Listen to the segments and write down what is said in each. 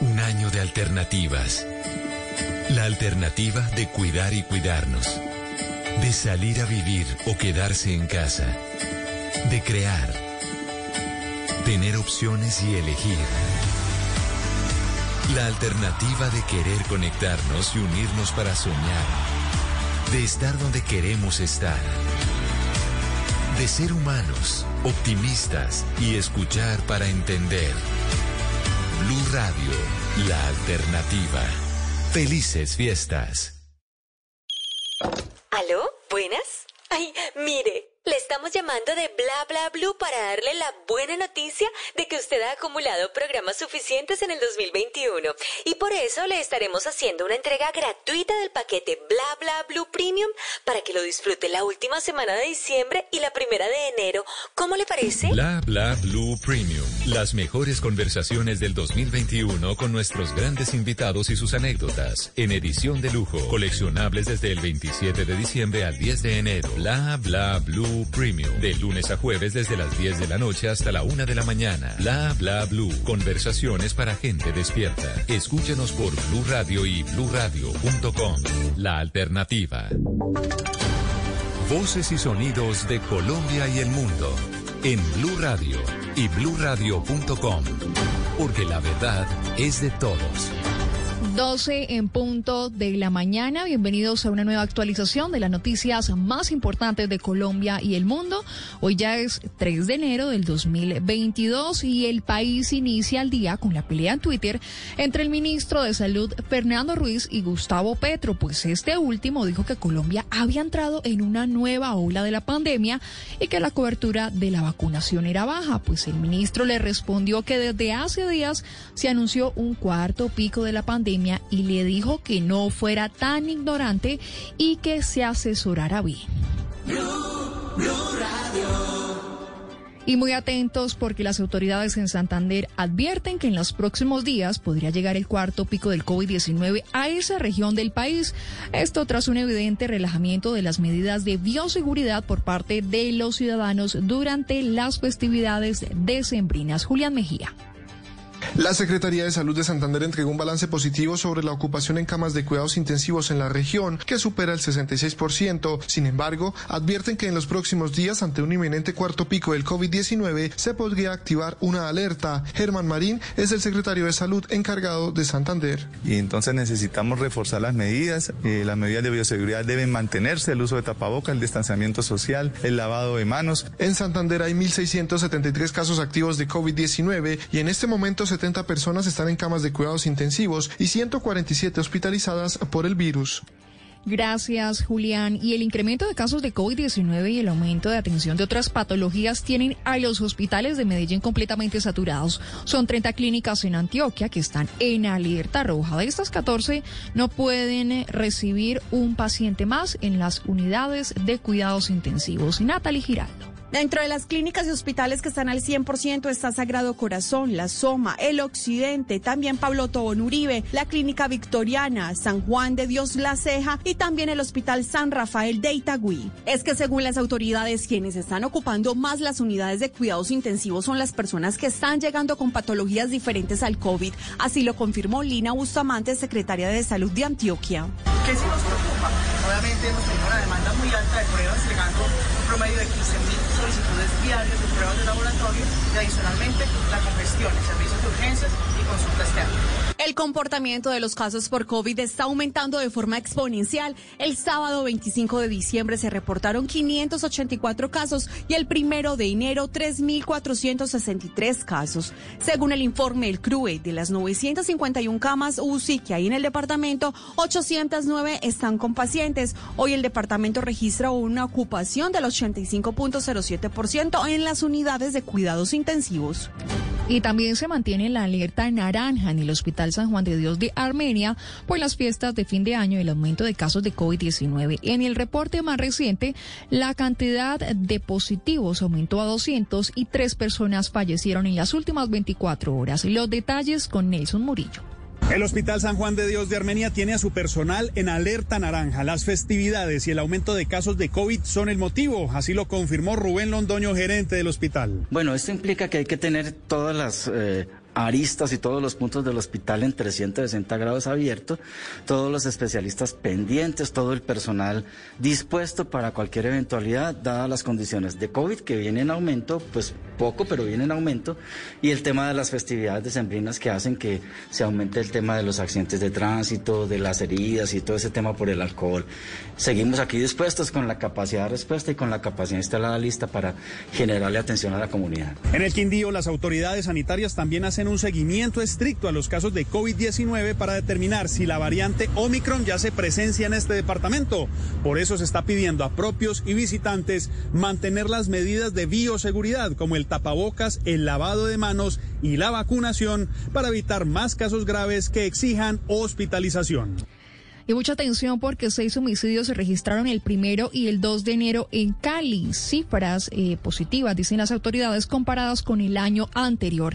Un año de alternativas. La alternativa de cuidar y cuidarnos. De salir a vivir o quedarse en casa. De crear. Tener opciones y elegir. La alternativa de querer conectarnos y unirnos para soñar. De estar donde queremos estar. De ser humanos, optimistas y escuchar para entender. Blue Radio, la alternativa. Felices fiestas. ¿Aló? ¿Buenas? Ay, mire. Le estamos llamando de Bla Bla Blue para darle la buena noticia de que usted ha acumulado programas suficientes en el 2021 y por eso le estaremos haciendo una entrega gratuita del paquete Bla Bla Blue Premium para que lo disfrute la última semana de diciembre y la primera de enero. ¿Cómo le parece? Bla Bla Blue Premium. Las mejores conversaciones del 2021 con nuestros grandes invitados y sus anécdotas en edición de lujo, coleccionables desde el 27 de diciembre al 10 de enero. Bla Bla Blue Premium. De lunes a jueves desde las 10 de la noche hasta la 1 de la mañana. Bla bla blue. Conversaciones para gente despierta. Escúchenos por Blue Radio y bluradio.com. La alternativa. Voces y sonidos de Colombia y el mundo en Blue Radio y bluradio.com. Porque la verdad es de todos. 12 en punto de la mañana. Bienvenidos a una nueva actualización de las noticias más importantes de Colombia y el mundo. Hoy ya es 3 de enero del 2022 y el país inicia el día con la pelea en Twitter entre el ministro de Salud Fernando Ruiz y Gustavo Petro, pues este último dijo que Colombia había entrado en una nueva ola de la pandemia y que la cobertura de la vacunación era baja. Pues el ministro le respondió que desde hace días se anunció un cuarto pico de la pandemia y le dijo que no fuera tan ignorante y que se asesorara bien. Y muy atentos porque las autoridades en Santander advierten que en los próximos días podría llegar el cuarto pico del COVID-19 a esa región del país. Esto tras un evidente relajamiento de las medidas de bioseguridad por parte de los ciudadanos durante las festividades decembrinas. Julián Mejía. La Secretaría de Salud de Santander entregó un balance positivo sobre la ocupación en camas de cuidados intensivos en la región, que supera el 66%. Sin embargo, advierten que en los próximos días, ante un inminente cuarto pico del COVID-19, se podría activar una alerta. Germán Marín es el secretario de Salud encargado de Santander. Y entonces necesitamos reforzar las medidas. Eh, las medidas de bioseguridad deben mantenerse, el uso de tapabocas, el distanciamiento social, el lavado de manos. En Santander hay 1.673 casos activos de COVID-19 y en este momento se 70 personas están en camas de cuidados intensivos y 147 hospitalizadas por el virus. Gracias, Julián. Y el incremento de casos de COVID-19 y el aumento de atención de otras patologías tienen a los hospitales de Medellín completamente saturados. Son 30 clínicas en Antioquia que están en alerta roja. De estas 14 no pueden recibir un paciente más en las unidades de cuidados intensivos. Natalie Giraldo. Dentro de las clínicas y hospitales que están al 100% está Sagrado Corazón, La Soma, El Occidente, también Pablo Tobón Uribe, la Clínica Victoriana, San Juan de Dios La Ceja y también el Hospital San Rafael de Itagüí. Es que según las autoridades, quienes están ocupando más las unidades de cuidados intensivos son las personas que están llegando con patologías diferentes al COVID. Así lo confirmó Lina Bustamante, secretaria de Salud de Antioquia. ¿Qué sí nos preocupa? Obviamente hemos tenido una demanda muy alta de pruebas, llegando un promedio de 15.000 solicitudes diarios de pruebas de laboratorio y adicionalmente la congestión servicios de urgencias y consulta externa. El comportamiento de los casos por COVID está aumentando de forma exponencial. El sábado 25 de diciembre se reportaron 584 casos y el primero de enero 3.463 casos. Según el informe del CRUE, de las 951 camas UCI que hay en el departamento, 809 están con pacientes. Hoy el departamento registra una ocupación del 85.07% en las unidades de cuidados intensivos. Y también se mantiene la alerta naranja en el Hospital San Juan de Dios de Armenia por las fiestas de fin de año y el aumento de casos de COVID-19. En el reporte más reciente, la cantidad de positivos aumentó a 200 y tres personas fallecieron en las últimas 24 horas. Los detalles con Nelson Murillo. El Hospital San Juan de Dios de Armenia tiene a su personal en alerta naranja. Las festividades y el aumento de casos de COVID son el motivo, así lo confirmó Rubén Londoño, gerente del hospital. Bueno, esto implica que hay que tener todas las eh, aristas y todos los puntos del hospital en 360 grados abierto, todos los especialistas pendientes, todo el personal dispuesto para cualquier eventualidad, dadas las condiciones de COVID que viene en aumento, pues poco, pero viene en aumento, y el tema de las festividades decembrinas que hacen que se aumente el tema de los accidentes de tránsito, de las heridas y todo ese tema por el alcohol. Seguimos aquí dispuestos con la capacidad de respuesta y con la capacidad instalada lista para generarle atención a la comunidad. En el Quindío, las autoridades sanitarias también hacen un seguimiento estricto a los casos de COVID-19 para determinar si la variante Omicron ya se presencia en este departamento. Por eso se está pidiendo a propios y visitantes mantener las medidas de bioseguridad como el tapabocas, el lavado de manos y la vacunación para evitar más casos graves que exijan hospitalización. Y mucha atención porque seis homicidios se registraron el primero y el 2 de enero en Cali. Cifras eh, positivas, dicen las autoridades, comparadas con el año anterior.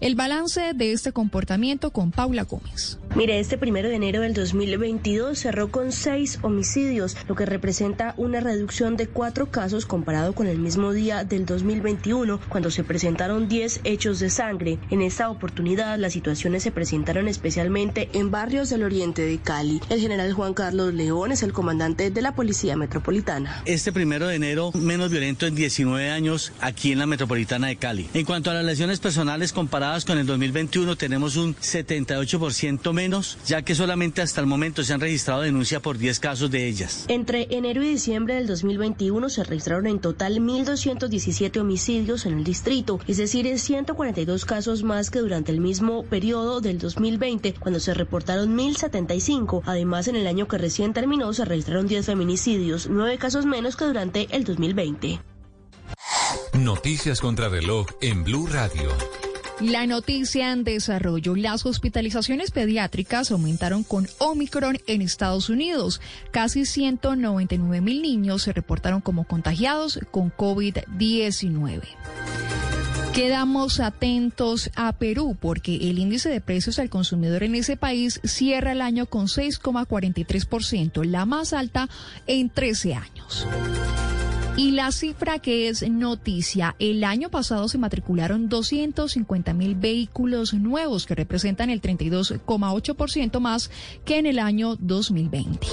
El balance de este comportamiento con Paula Gómez. Mire, este primero de enero del 2022 cerró con seis homicidios, lo que representa una reducción de cuatro casos comparado con el mismo día del 2021, cuando se presentaron 10 hechos de sangre. En esta oportunidad, las situaciones se presentaron especialmente en barrios del oriente de Cali. General Juan Carlos León es el comandante de la Policía Metropolitana. Este primero de enero, menos violento en 19 años aquí en la Metropolitana de Cali. En cuanto a las lesiones personales comparadas con el 2021, tenemos un 78% menos, ya que solamente hasta el momento se han registrado denuncia por 10 casos de ellas. Entre enero y diciembre del 2021 se registraron en total 1.217 homicidios en el distrito, es decir, en 142 casos más que durante el mismo periodo del 2020, cuando se reportaron 1.075. Además, en el año que recién terminó se registraron 10 feminicidios, 9 casos menos que durante el 2020. Noticias contra reloj en Blue Radio. La noticia en desarrollo. Las hospitalizaciones pediátricas aumentaron con Omicron en Estados Unidos. Casi 199 mil niños se reportaron como contagiados con COVID-19. Quedamos atentos a Perú porque el índice de precios al consumidor en ese país cierra el año con 6,43%, la más alta en 13 años. Y la cifra que es noticia, el año pasado se matricularon 250 mil vehículos nuevos que representan el 32,8% más que en el año 2020.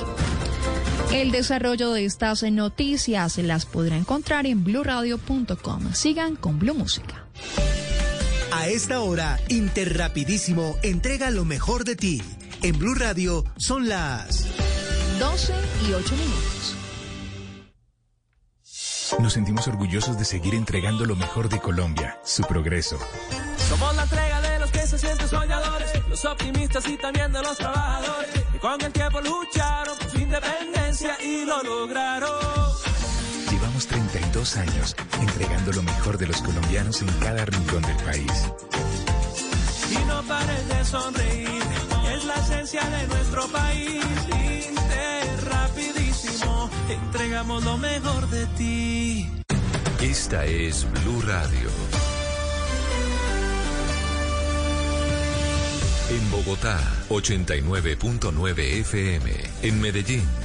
El desarrollo de estas noticias las podrá encontrar en blurradio.com. Sigan con Blue Música. A esta hora, Interrapidísimo entrega lo mejor de ti. En Blue Radio son las 12 y 8 minutos. Nos sentimos orgullosos de seguir entregando lo mejor de Colombia, su progreso. Somos la entrega de los que se sienten soñadores, los optimistas y también de los trabajadores, que con el tiempo lucharon por su independencia y lo lograron. Llevamos 32 años entregando lo mejor de los colombianos en cada rincón del país. Y no pares de sonreír, es la esencia de nuestro país. Rapidísimo, entregamos lo mejor de ti. Esta es Blue Radio. En Bogotá, 89.9 FM. En Medellín.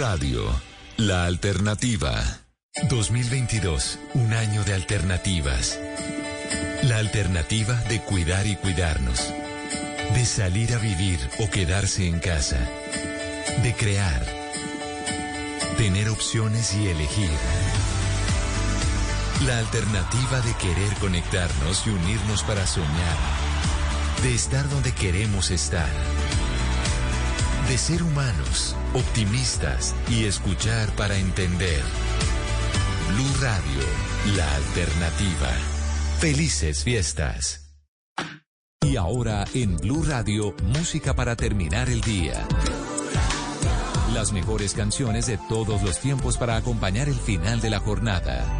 Radio, la alternativa. 2022, un año de alternativas. La alternativa de cuidar y cuidarnos. De salir a vivir o quedarse en casa. De crear. Tener opciones y elegir. La alternativa de querer conectarnos y unirnos para soñar. De estar donde queremos estar. De ser humanos, optimistas y escuchar para entender. Blue Radio, la alternativa. Felices fiestas. Y ahora en Blue Radio, música para terminar el día. Las mejores canciones de todos los tiempos para acompañar el final de la jornada.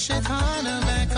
Push back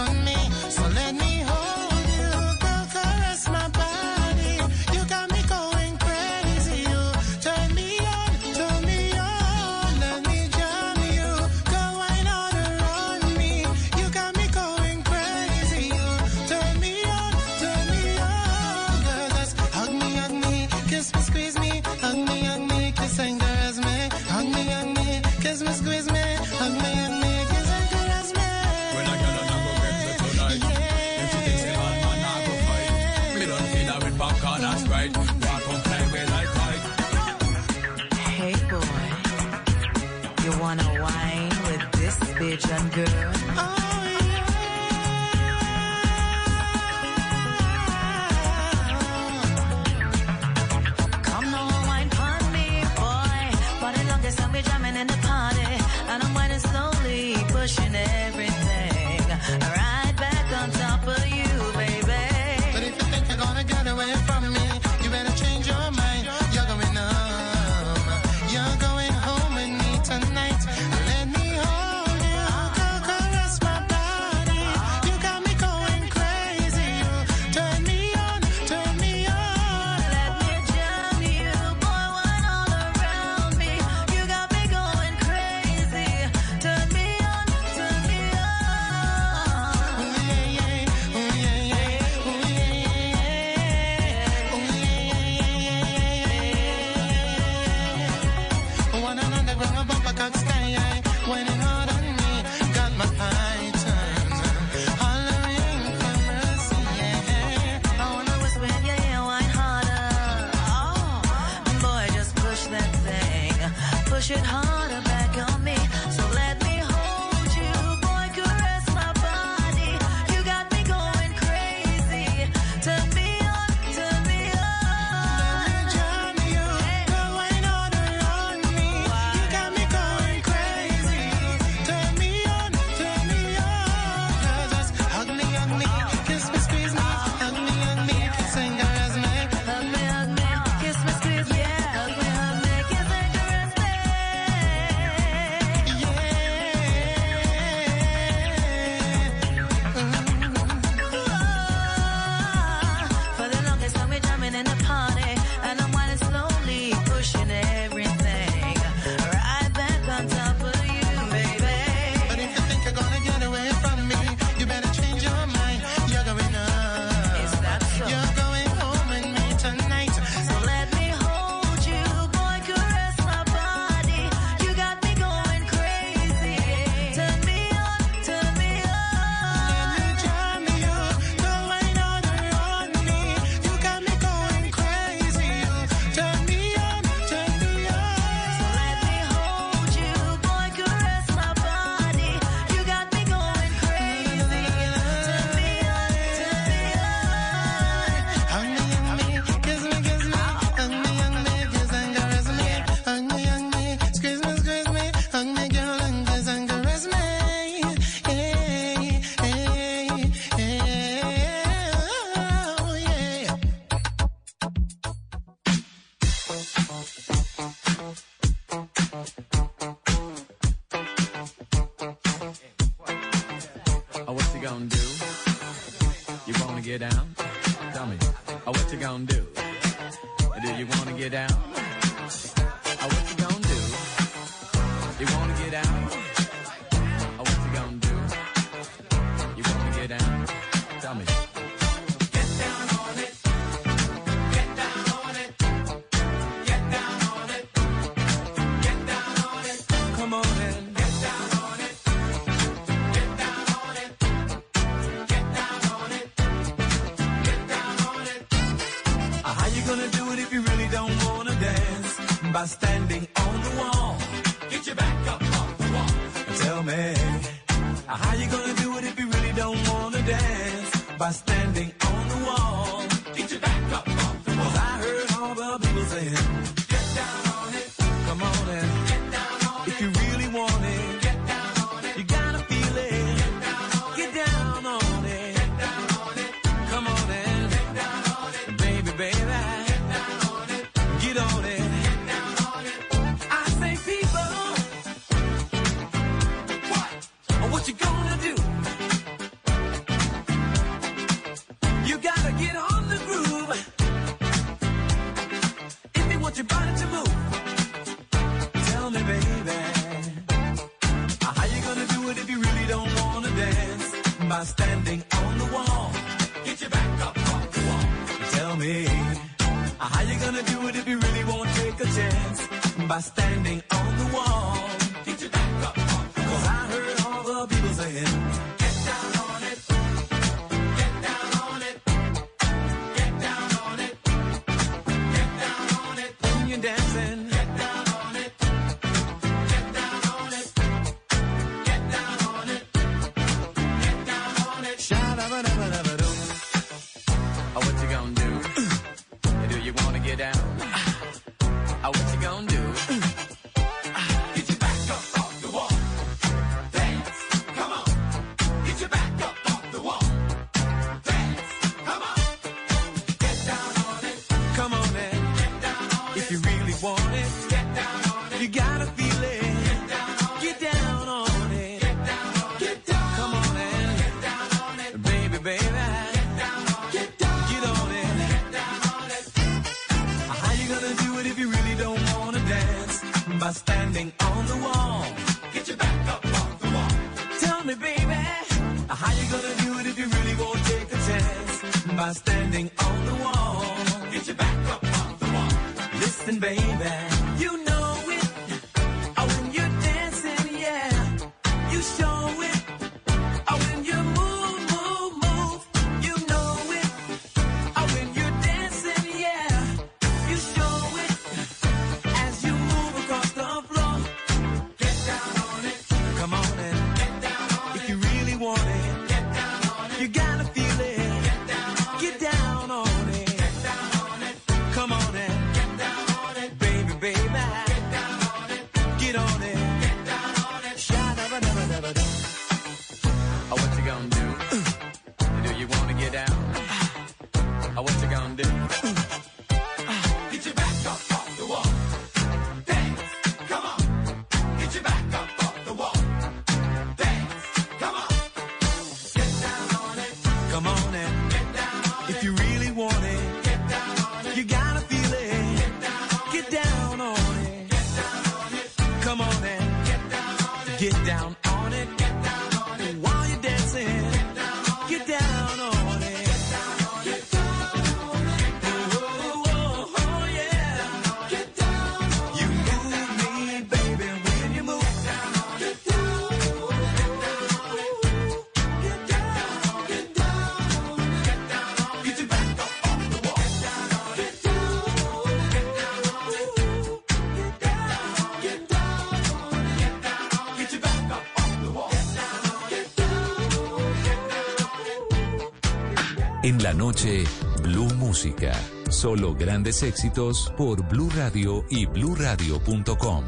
noche, Blue Música. Solo grandes éxitos por Blue Radio y bluradio.com.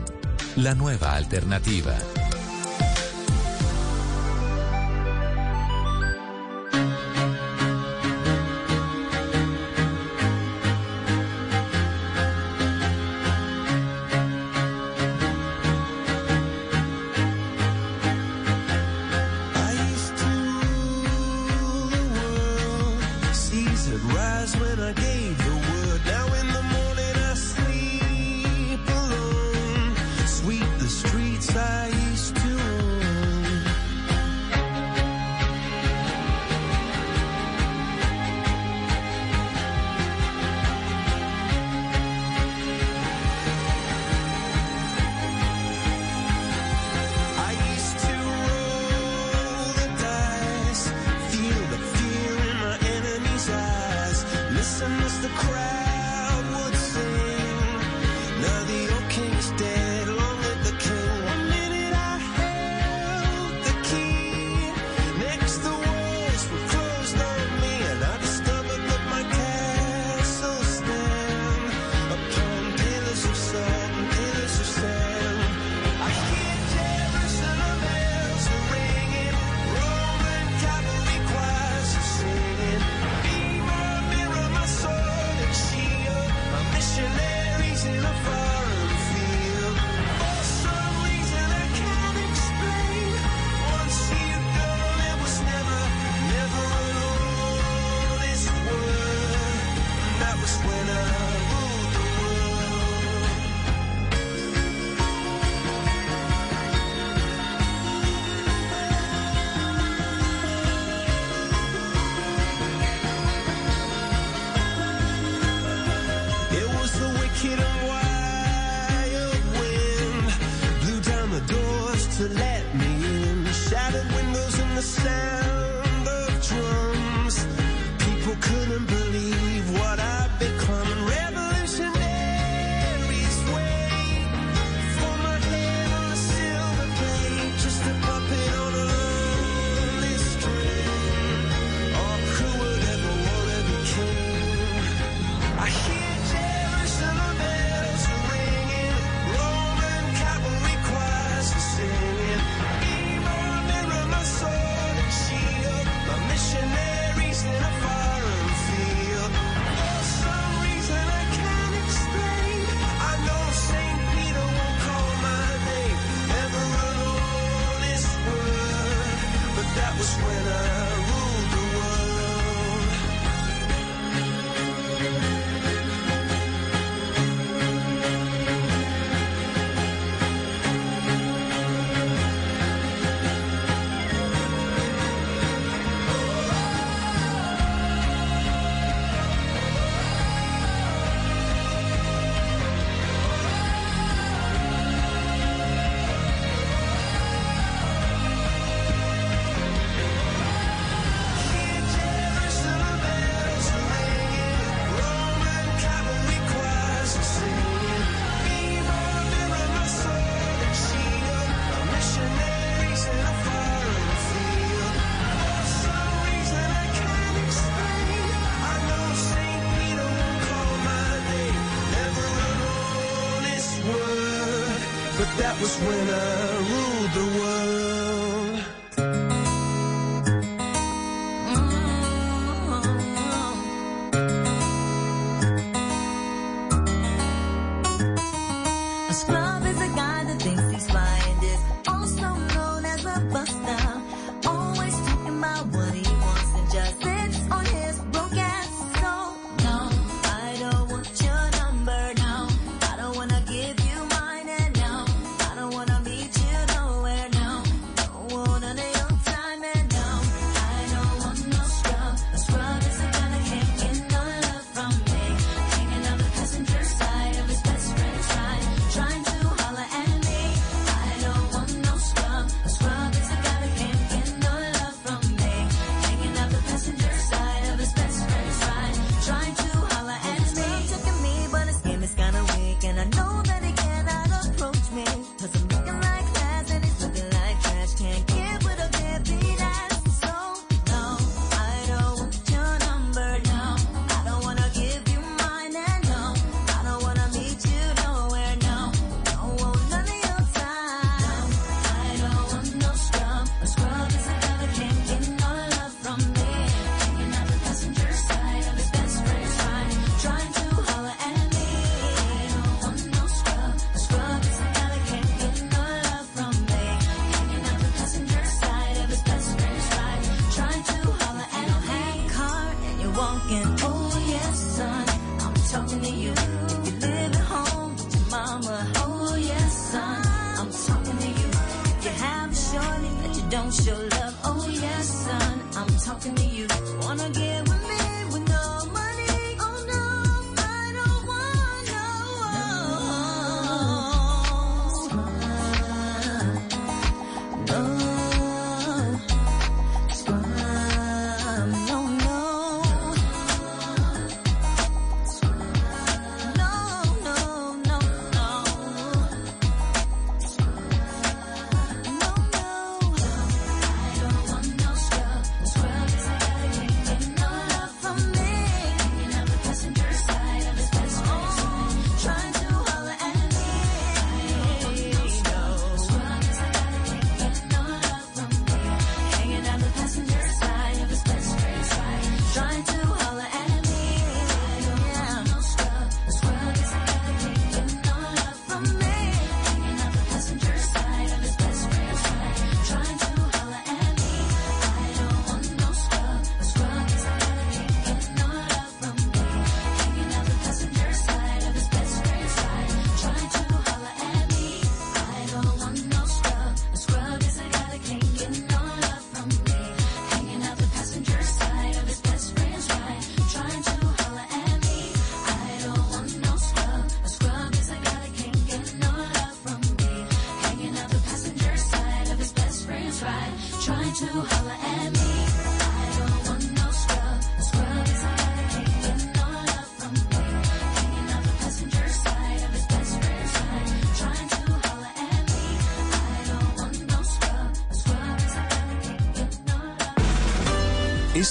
La nueva alternativa.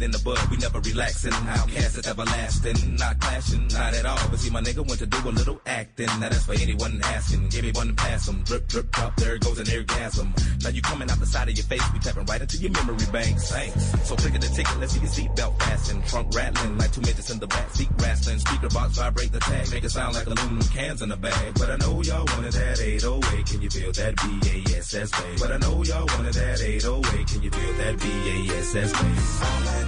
It in the bud, we never relaxing. Outcast is everlasting, not clashing, not at all. But see, my nigga went to do a little acting. Now that's for anyone asking. Give me one and pass them. Drip, drip, drop, there goes an orgasm. Now you coming out the side of your face, we tapping right into your memory banks. Thanks. So click the ticket, let's see your seatbelt fasten. Trunk rattling like two midgets in the back seat wrestling. Speaker box vibrate the tag, make it sound like aluminum cans in the bag. But I know y'all wanted that 808. Can you feel that BASS bass? But I know y'all wanted that 808. Can you feel that BASS bass?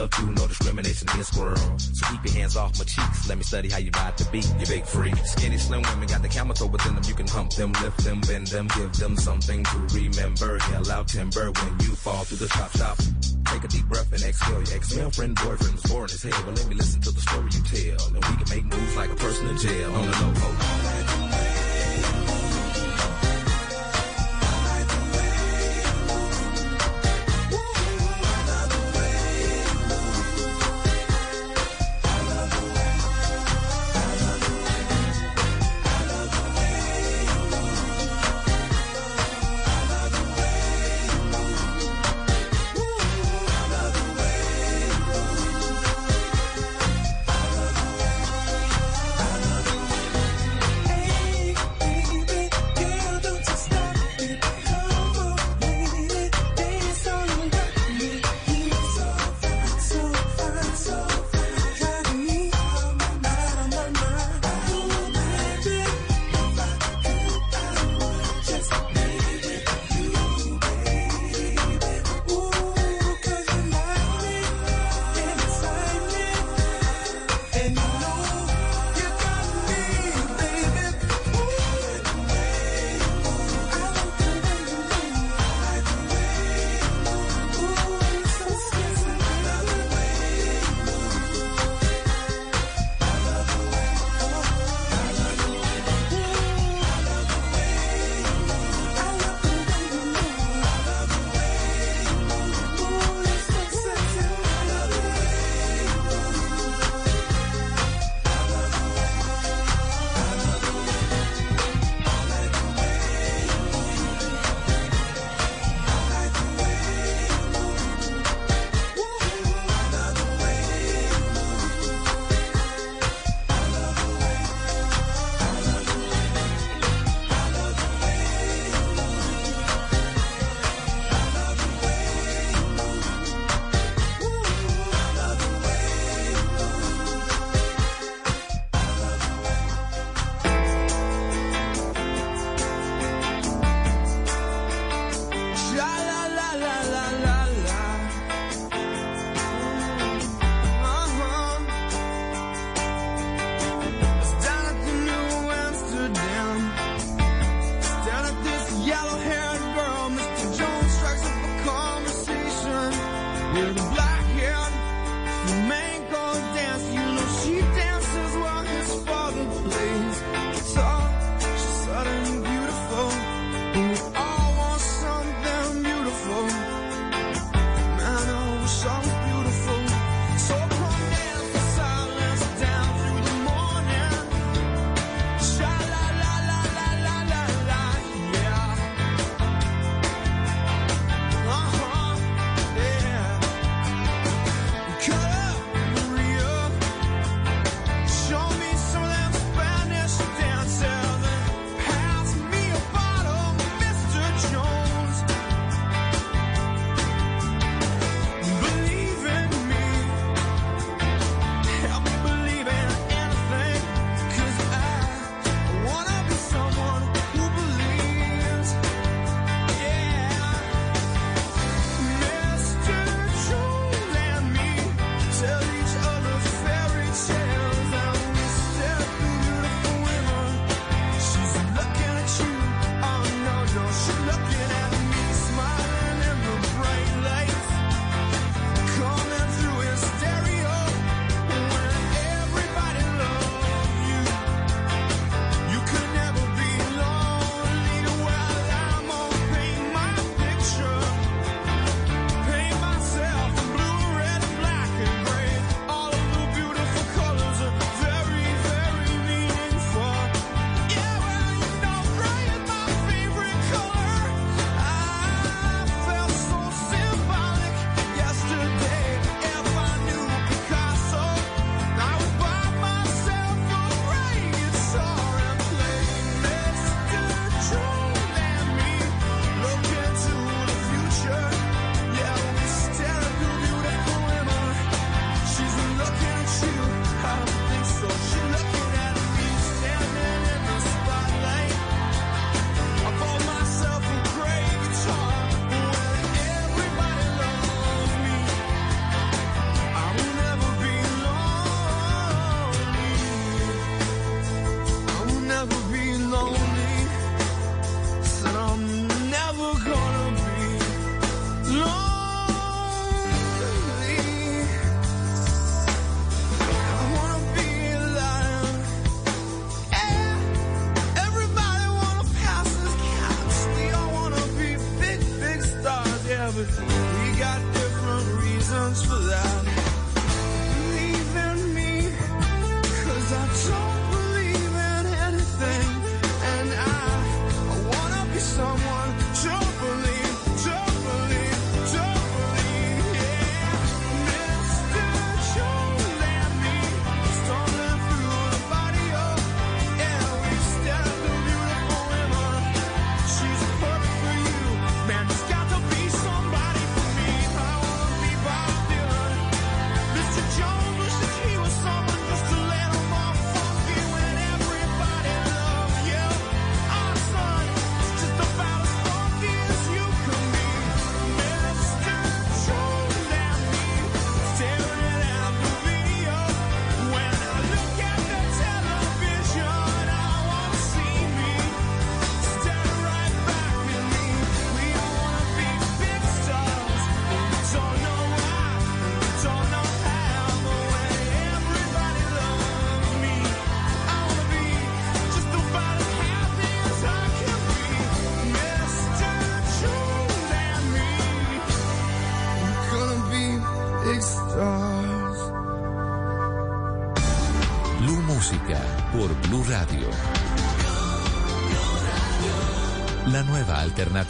love. No discrimination in world. So keep your hands off my cheeks. Let me study how you ride the beat. You big freak. Skinny, slim women got the camel toe within them. You can hump them, lift them, bend them, give them something to remember. Hell out timber when you fall through the chop shop. Take a deep breath and exhale. Your ex-male friend, boyfriend was boring as hell. Well, let me listen to the story you tell. And we can make moves like a person in jail on the low.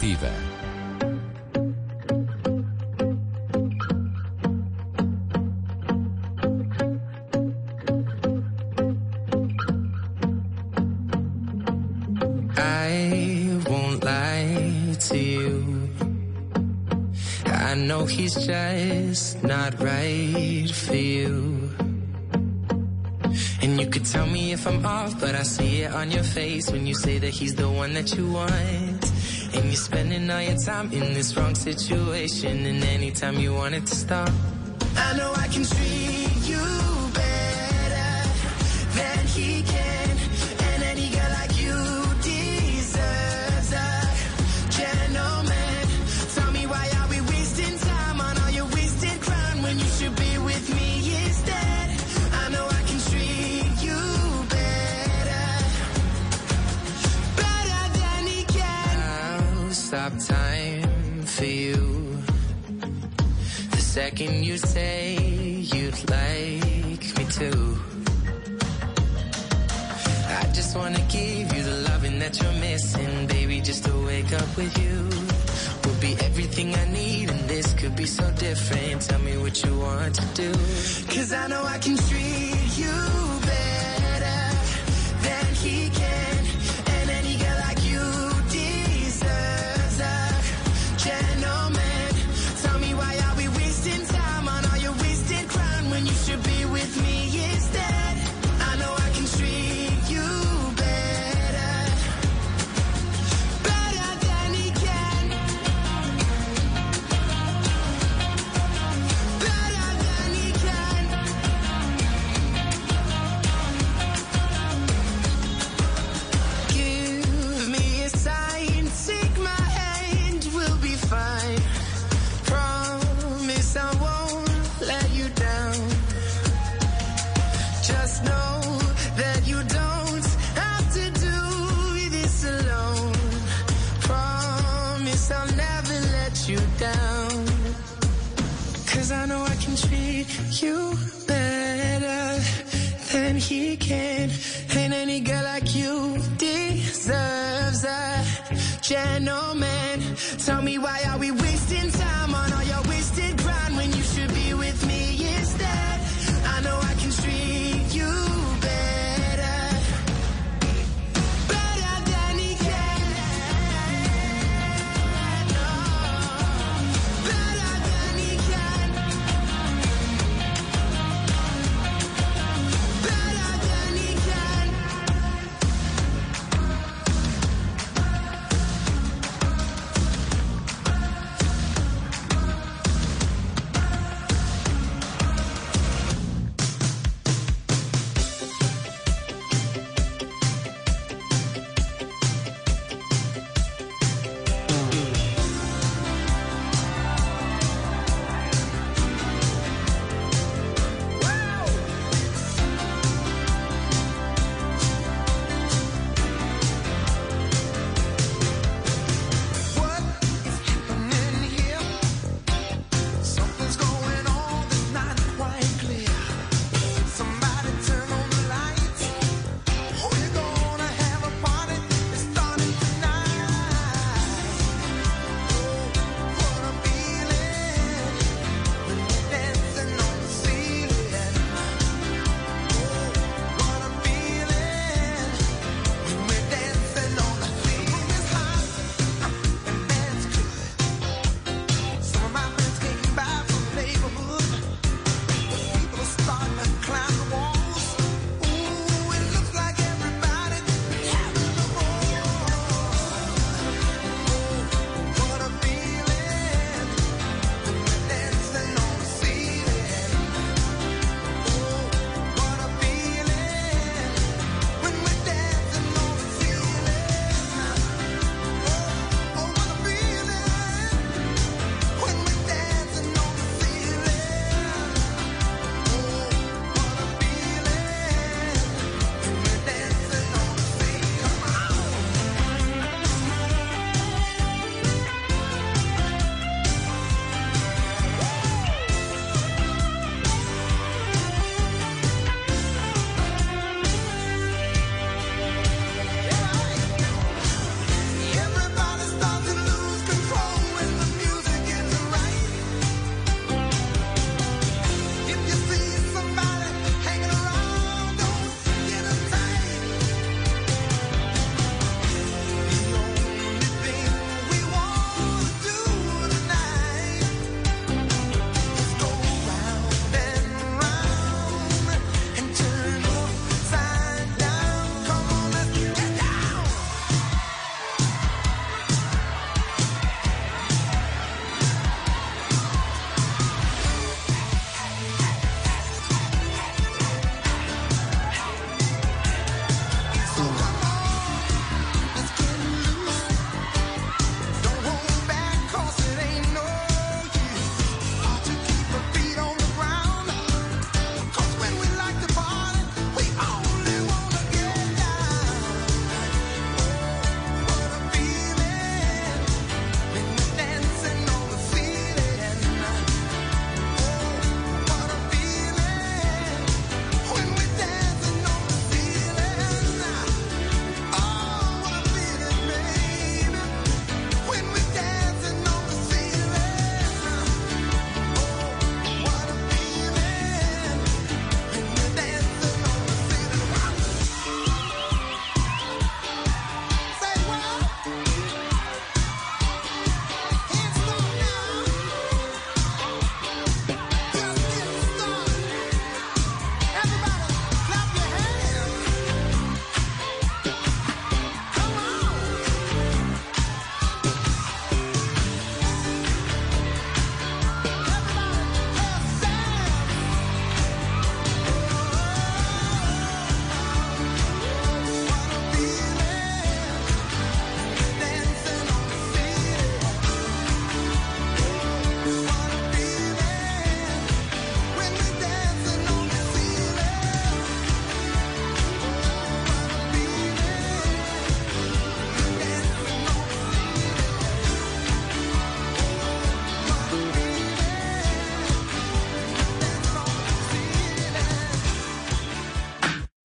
I won't lie to you. I know he's just not right for you. And you could tell me if I'm off, but I see it on your face when you say that he's the one that you want. And you're spending all your time in this wrong situation. And anytime you want it to stop, I know I can treat you better than he can. time for you. The second you say you'd like me to. I just wanna give you the loving that you're missing, baby. Just to wake up with you would be everything I need, and this could be so different. Tell me what you want to do. Cause I know I can treat you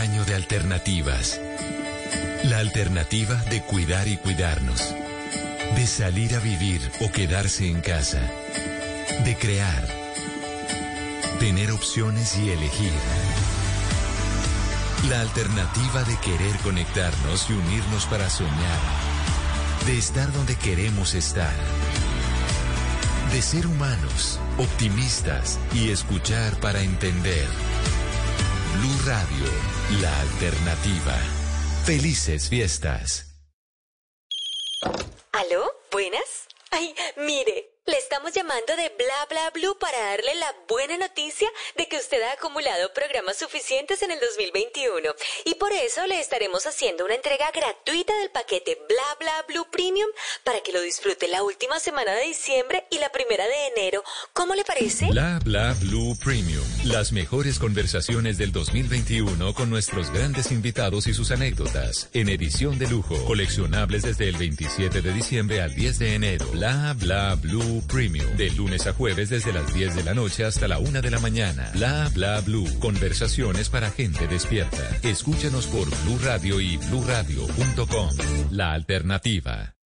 Año de alternativas. La alternativa de cuidar y cuidarnos. De salir a vivir o quedarse en casa. De crear. Tener opciones y elegir. La alternativa de querer conectarnos y unirnos para soñar. De estar donde queremos estar. De ser humanos, optimistas y escuchar para entender. Blue Radio, la alternativa. Felices fiestas. ¿Aló? ¿Buenas? Ay, mire, le estamos llamando de Bla Bla Blue para darle la buena noticia de que usted ha acumulado programas suficientes en el 2021 y por eso le estaremos haciendo una entrega gratuita del paquete Bla Bla Blue Premium para que lo disfrute la última semana de diciembre y la primera de enero. ¿Cómo le parece? Bla Bla Blue Premium. Las mejores conversaciones del 2021 con nuestros grandes invitados y sus anécdotas. En edición de lujo. Coleccionables desde el 27 de diciembre al 10 de enero. Bla Bla Blue Premium. De lunes a jueves desde las 10 de la noche hasta la 1 de la mañana. Bla Bla Blue. Conversaciones para gente despierta. Escúchanos por Blue Radio y bluradio.com. La alternativa.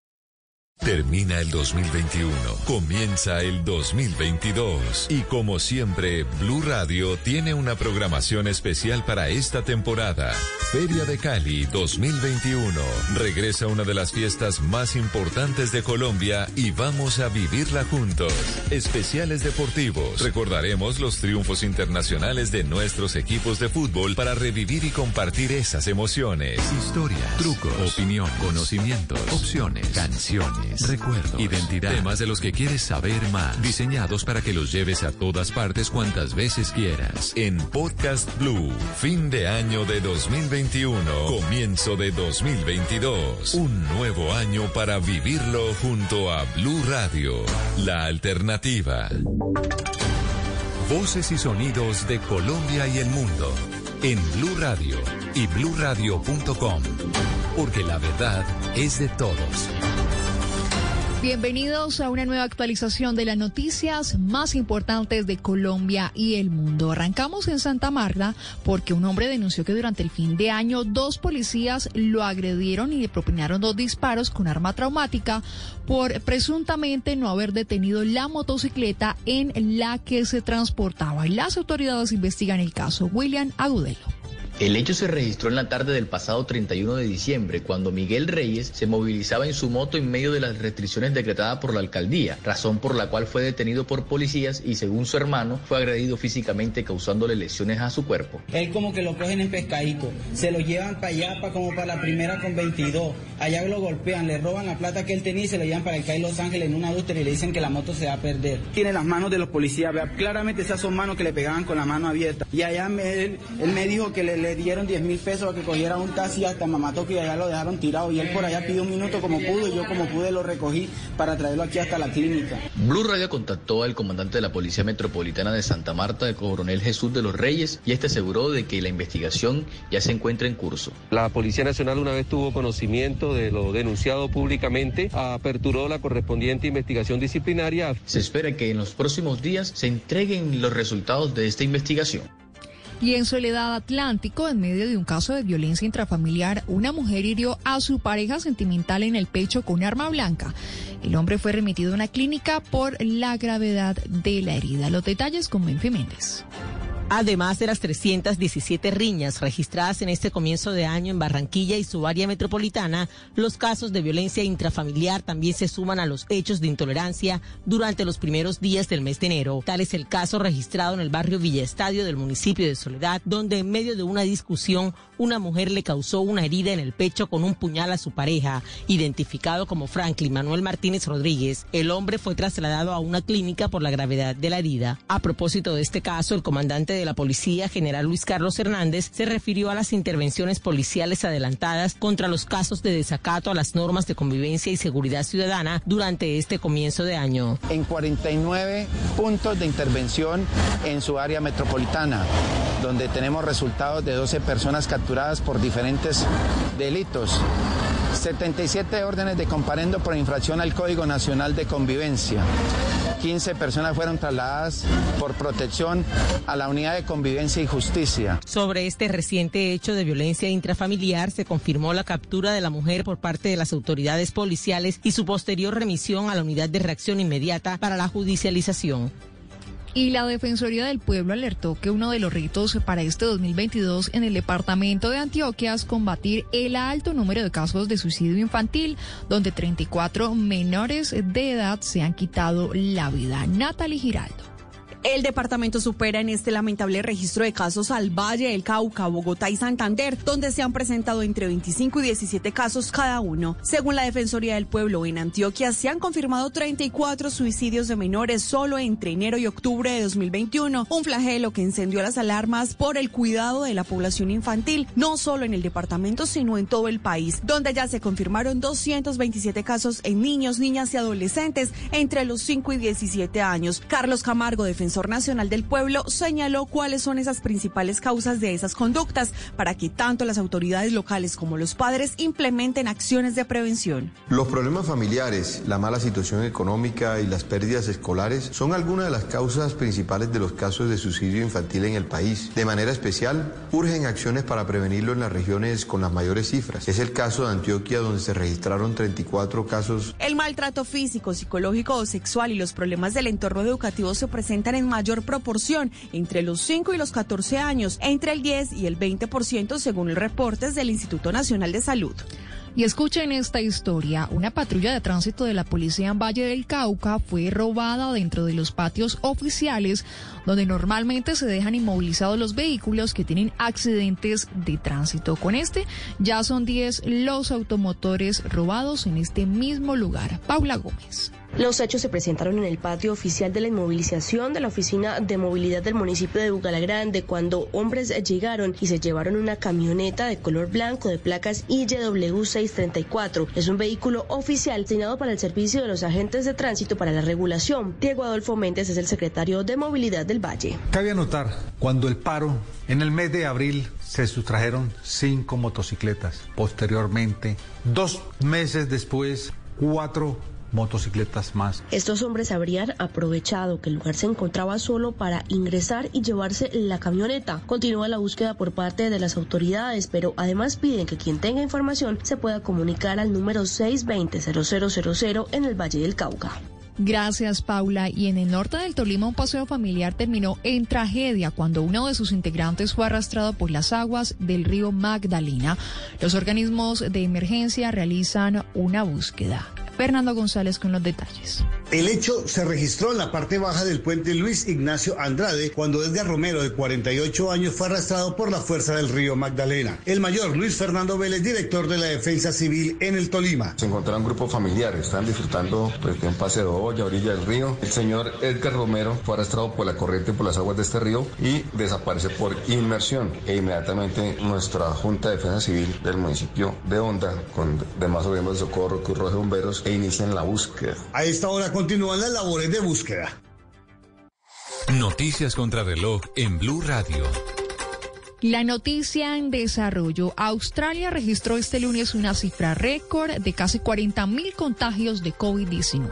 Termina el 2021, comienza el 2022 y como siempre, Blue Radio tiene una programación especial para esta temporada. Feria de Cali 2021. Regresa una de las fiestas más importantes de Colombia y vamos a vivirla juntos. Especiales deportivos. Recordaremos los triunfos internacionales de nuestros equipos de fútbol para revivir y compartir esas emociones. Historia, trucos, opinión, conocimientos, opciones, canciones recuerdos, identidad, temas de los que quieres saber más, diseñados para que los lleves a todas partes cuantas veces quieras. En Podcast Blue, fin de año de 2021, comienzo de 2022, un nuevo año para vivirlo junto a Blue Radio, la alternativa. Voces y sonidos de Colombia y el mundo en Blue Radio y bluradio.com, porque la verdad es de todos. Bienvenidos a una nueva actualización de las noticias más importantes de Colombia y el mundo. Arrancamos en Santa Marta porque un hombre denunció que durante el fin de año dos policías lo agredieron y le propinaron dos disparos con arma traumática por presuntamente no haber detenido la motocicleta en la que se transportaba. Las autoridades investigan el caso. William Agudelo. El hecho se registró en la tarde del pasado 31 de diciembre, cuando Miguel Reyes se movilizaba en su moto en medio de las restricciones decretadas por la alcaldía, razón por la cual fue detenido por policías y, según su hermano, fue agredido físicamente causándole lesiones a su cuerpo. Él como que lo cogen en pescadito, se lo llevan para allá, para como para la primera con 22, allá lo golpean, le roban la plata que él tenía y se lo llevan para el CAI Los Ángeles en una adúltera y le dicen que la moto se va a perder. Tiene las manos de los policías, vea, claramente esas son manos que le pegaban con la mano abierta. Y allá me- él, él me dijo que le, le dieron 10 mil pesos para que cogiera un taxi hasta Mamatoque y allá lo dejaron tirado. Y él por allá pidió un minuto como pudo y yo como pude lo recogí para traerlo aquí hasta la clínica. Blue Radio contactó al comandante de la Policía Metropolitana de Santa Marta, el coronel Jesús de los Reyes, y este aseguró de que la investigación ya se encuentra en curso. La Policía Nacional, una vez tuvo conocimiento de lo denunciado públicamente, aperturó la correspondiente investigación disciplinaria. Se espera que en los próximos días se entreguen los resultados de esta investigación. Y en Soledad Atlántico, en medio de un caso de violencia intrafamiliar, una mujer hirió a su pareja sentimental en el pecho con arma blanca. El hombre fue remitido a una clínica por la gravedad de la herida. Los detalles con Menfi Méndez. Además de las 317 riñas registradas en este comienzo de año en Barranquilla y su área metropolitana, los casos de violencia intrafamiliar también se suman a los hechos de intolerancia durante los primeros días del mes de enero. Tal es el caso registrado en el barrio Villa Estadio del municipio de Soledad, donde en medio de una discusión, una mujer le causó una herida en el pecho con un puñal a su pareja, identificado como Franklin Manuel Martínez Rodríguez. El hombre fue trasladado a una clínica por la gravedad de la herida. A propósito de este caso, el comandante de la policía, general Luis Carlos Hernández, se refirió a las intervenciones policiales adelantadas contra los casos de desacato a las normas de convivencia y seguridad ciudadana durante este comienzo de año. en 49 puntos de intervención en su área metropolitana, donde tenemos resultados de 12 personas capturadas por diferentes delitos. 77 órdenes de comparendo por infracción al Código Nacional de Convivencia, 15 personas fueron trasladadas por protección a la unidad de convivencia y justicia. Sobre este reciente hecho de violencia intrafamiliar se confirmó la captura de la mujer por parte de las autoridades policiales y su posterior remisión a la unidad de reacción inmediata para la judicialización. Y la Defensoría del Pueblo alertó que uno de los retos para este 2022 en el departamento de Antioquia es combatir el alto número de casos de suicidio infantil, donde 34 menores de edad se han quitado la vida. Natalie Giraldo. El departamento supera en este lamentable registro de casos al Valle del Cauca, Bogotá y Santander, donde se han presentado entre 25 y 17 casos cada uno. Según la Defensoría del Pueblo, en Antioquia se han confirmado 34 suicidios de menores solo entre enero y octubre de 2021, un flagelo que encendió las alarmas por el cuidado de la población infantil, no solo en el departamento, sino en todo el país, donde ya se confirmaron 227 casos en niños, niñas y adolescentes entre los 5 y 17 años. Carlos Camargo, defensor Nacional del Pueblo, señaló cuáles son esas principales causas de esas conductas para que tanto las autoridades locales como los padres implementen acciones de prevención. Los problemas familiares, la mala situación económica y las pérdidas escolares son algunas de las causas principales de los casos de suicidio infantil en el país. De manera especial, urgen acciones para prevenirlo en las regiones con las mayores cifras. Es el caso de Antioquia donde se registraron 34 casos. El maltrato físico, psicológico o sexual y los problemas del entorno educativo se presentan en mayor proporción entre los 5 y los 14 años, entre el 10 y el 20% según reportes del Instituto Nacional de Salud. Y escuchen esta historia. Una patrulla de tránsito de la policía en Valle del Cauca fue robada dentro de los patios oficiales donde normalmente se dejan inmovilizados los vehículos que tienen accidentes de tránsito. Con este ya son 10 los automotores robados en este mismo lugar. Paula Gómez. Los hechos se presentaron en el patio oficial de la inmovilización de la Oficina de Movilidad del municipio de Bugalagrande cuando hombres llegaron y se llevaron una camioneta de color blanco de placas IYW 634. Es un vehículo oficial destinado para el servicio de los agentes de tránsito para la regulación. Diego Adolfo Méndez es el secretario de Movilidad del Valle. Cabe anotar, cuando el paro, en el mes de abril, se sustrajeron cinco motocicletas. Posteriormente, dos meses después, cuatro motocicletas más. Estos hombres habrían aprovechado que el lugar se encontraba solo para ingresar y llevarse la camioneta. Continúa la búsqueda por parte de las autoridades, pero además piden que quien tenga información se pueda comunicar al número 620-0000 en el Valle del Cauca. Gracias, Paula. Y en el norte del Tolima, un paseo familiar terminó en tragedia cuando uno de sus integrantes fue arrastrado por las aguas del río Magdalena. Los organismos de emergencia realizan una búsqueda. Fernando González con los detalles. El hecho se registró en la parte baja del puente Luis Ignacio Andrade cuando Edgar Romero, de 48 años, fue arrastrado por la fuerza del río Magdalena. El mayor Luis Fernando Vélez, director de la Defensa Civil en el Tolima. Se encontraron un grupo familiar, estaban disfrutando pues, de un paseo de olla a orilla del río. El señor Edgar Romero fue arrastrado por la corriente por las aguas de este río y desaparece por inmersión. E inmediatamente nuestra Junta de Defensa Civil del municipio de Honda, con demás organismos de socorro, Cruz Roja Bomberos, e inician la búsqueda. A esta hora continúan las labores de búsqueda. Noticias contra reloj en Blue Radio. La noticia en desarrollo. Australia registró este lunes una cifra récord de casi 40 mil contagios de COVID-19.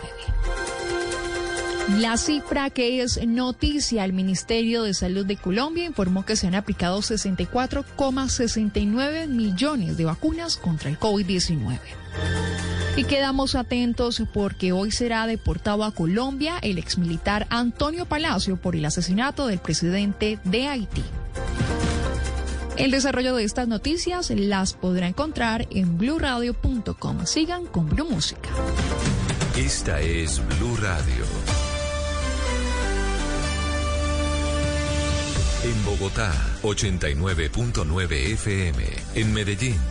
La cifra que es noticia, el Ministerio de Salud de Colombia informó que se han aplicado 64,69 millones de vacunas contra el COVID-19. Y quedamos atentos porque hoy será deportado a Colombia el exmilitar Antonio Palacio por el asesinato del presidente de Haití. El desarrollo de estas noticias las podrá encontrar en bluradio.com. Sigan con Blue Música. Esta es Blue Radio. En Bogotá, 89.9 FM. En Medellín.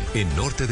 En norte de